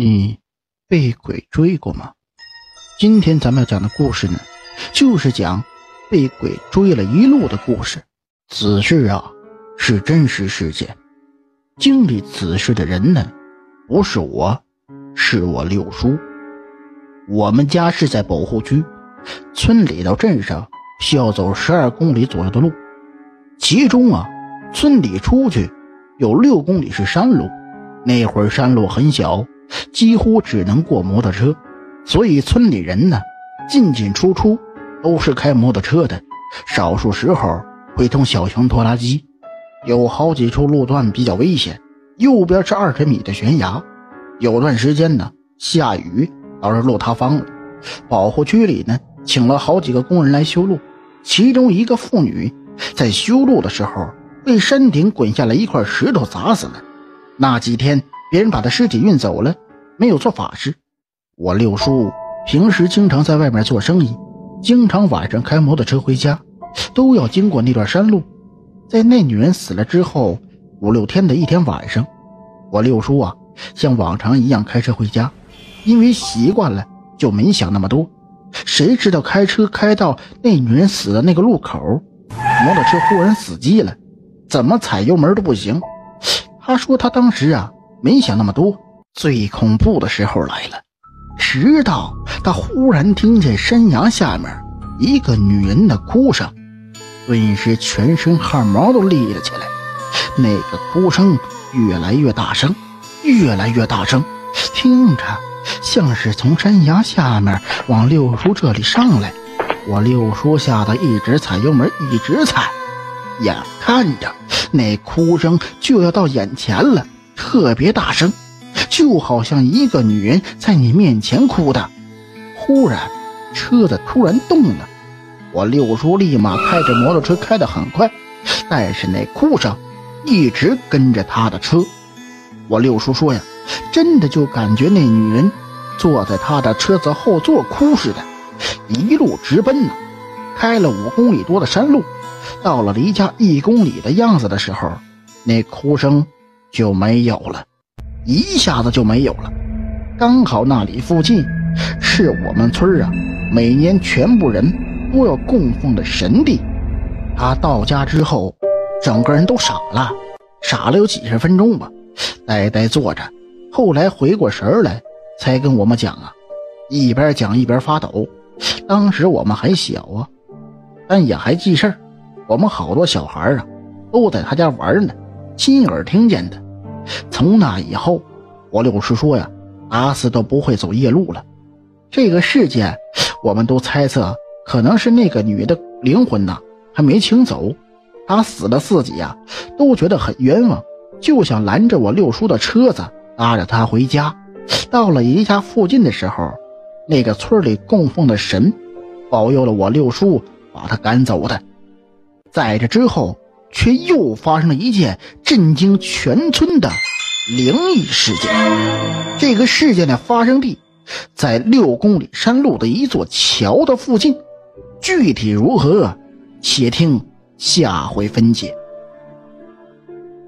你被鬼追过吗？今天咱们要讲的故事呢，就是讲被鬼追了一路的故事。此事啊，是真实事件。经历此事的人呢，不是我，是我六叔。我们家是在保护区，村里到镇上需要走十二公里左右的路，其中啊，村里出去有六公里是山路。那会儿山路很小。几乎只能过摩托车，所以村里人呢进进出出都是开摩托车的，少数时候会通小型拖拉机。有好几处路段比较危险，右边是二十米的悬崖，有段时间呢下雨导致路塌方了。保护区里呢请了好几个工人来修路，其中一个妇女在修路的时候被山顶滚下来一块石头砸死了。那几天。别人把他尸体运走了，没有做法事。我六叔平时经常在外面做生意，经常晚上开摩托车回家，都要经过那段山路。在那女人死了之后五六天的一天晚上，我六叔啊像往常一样开车回家，因为习惯了就没想那么多。谁知道开车开到那女人死的那个路口，摩托车忽然死机了，怎么踩油门都不行。他说他当时啊。没想那么多，最恐怖的时候来了。直到他忽然听见山崖下面一个女人的哭声，顿时全身汗毛都立了起来。那个哭声越来越大声，越来越大声，听着像是从山崖下面往六叔这里上来。我六叔吓得一直踩油门，一直踩，眼看着那哭声就要到眼前了。特别大声，就好像一个女人在你面前哭的。忽然，车子突然动了，我六叔立马开着摩托车开得很快，但是那哭声一直跟着他的车。我六叔说呀，真的就感觉那女人坐在他的车子后座哭似的，一路直奔呢。开了五公里多的山路，到了离家一公里的样子的时候，那哭声。就没有了，一下子就没有了。刚好那里附近是我们村啊，每年全部人都要供奉的神地。他到家之后，整个人都傻了，傻了有几十分钟吧，呆呆坐着。后来回过神来，才跟我们讲啊，一边讲一边发抖。当时我们还小啊，但也还记事儿。我们好多小孩啊，都在他家玩呢。亲耳听见的。从那以后，我六叔说呀，打死都不会走夜路了。这个事件，我们都猜测可能是那个女的灵魂呐还没请走，她死了，自己呀都觉得很冤枉，就想拦着我六叔的车子，拉着他回家。到了姨家附近的时候，那个村里供奉的神，保佑了我六叔，把他赶走的。在这之后。却又发生了一件震惊全村的灵异事件。这个事件的发生地在六公里山路的一座桥的附近，具体如何，且听下回分解。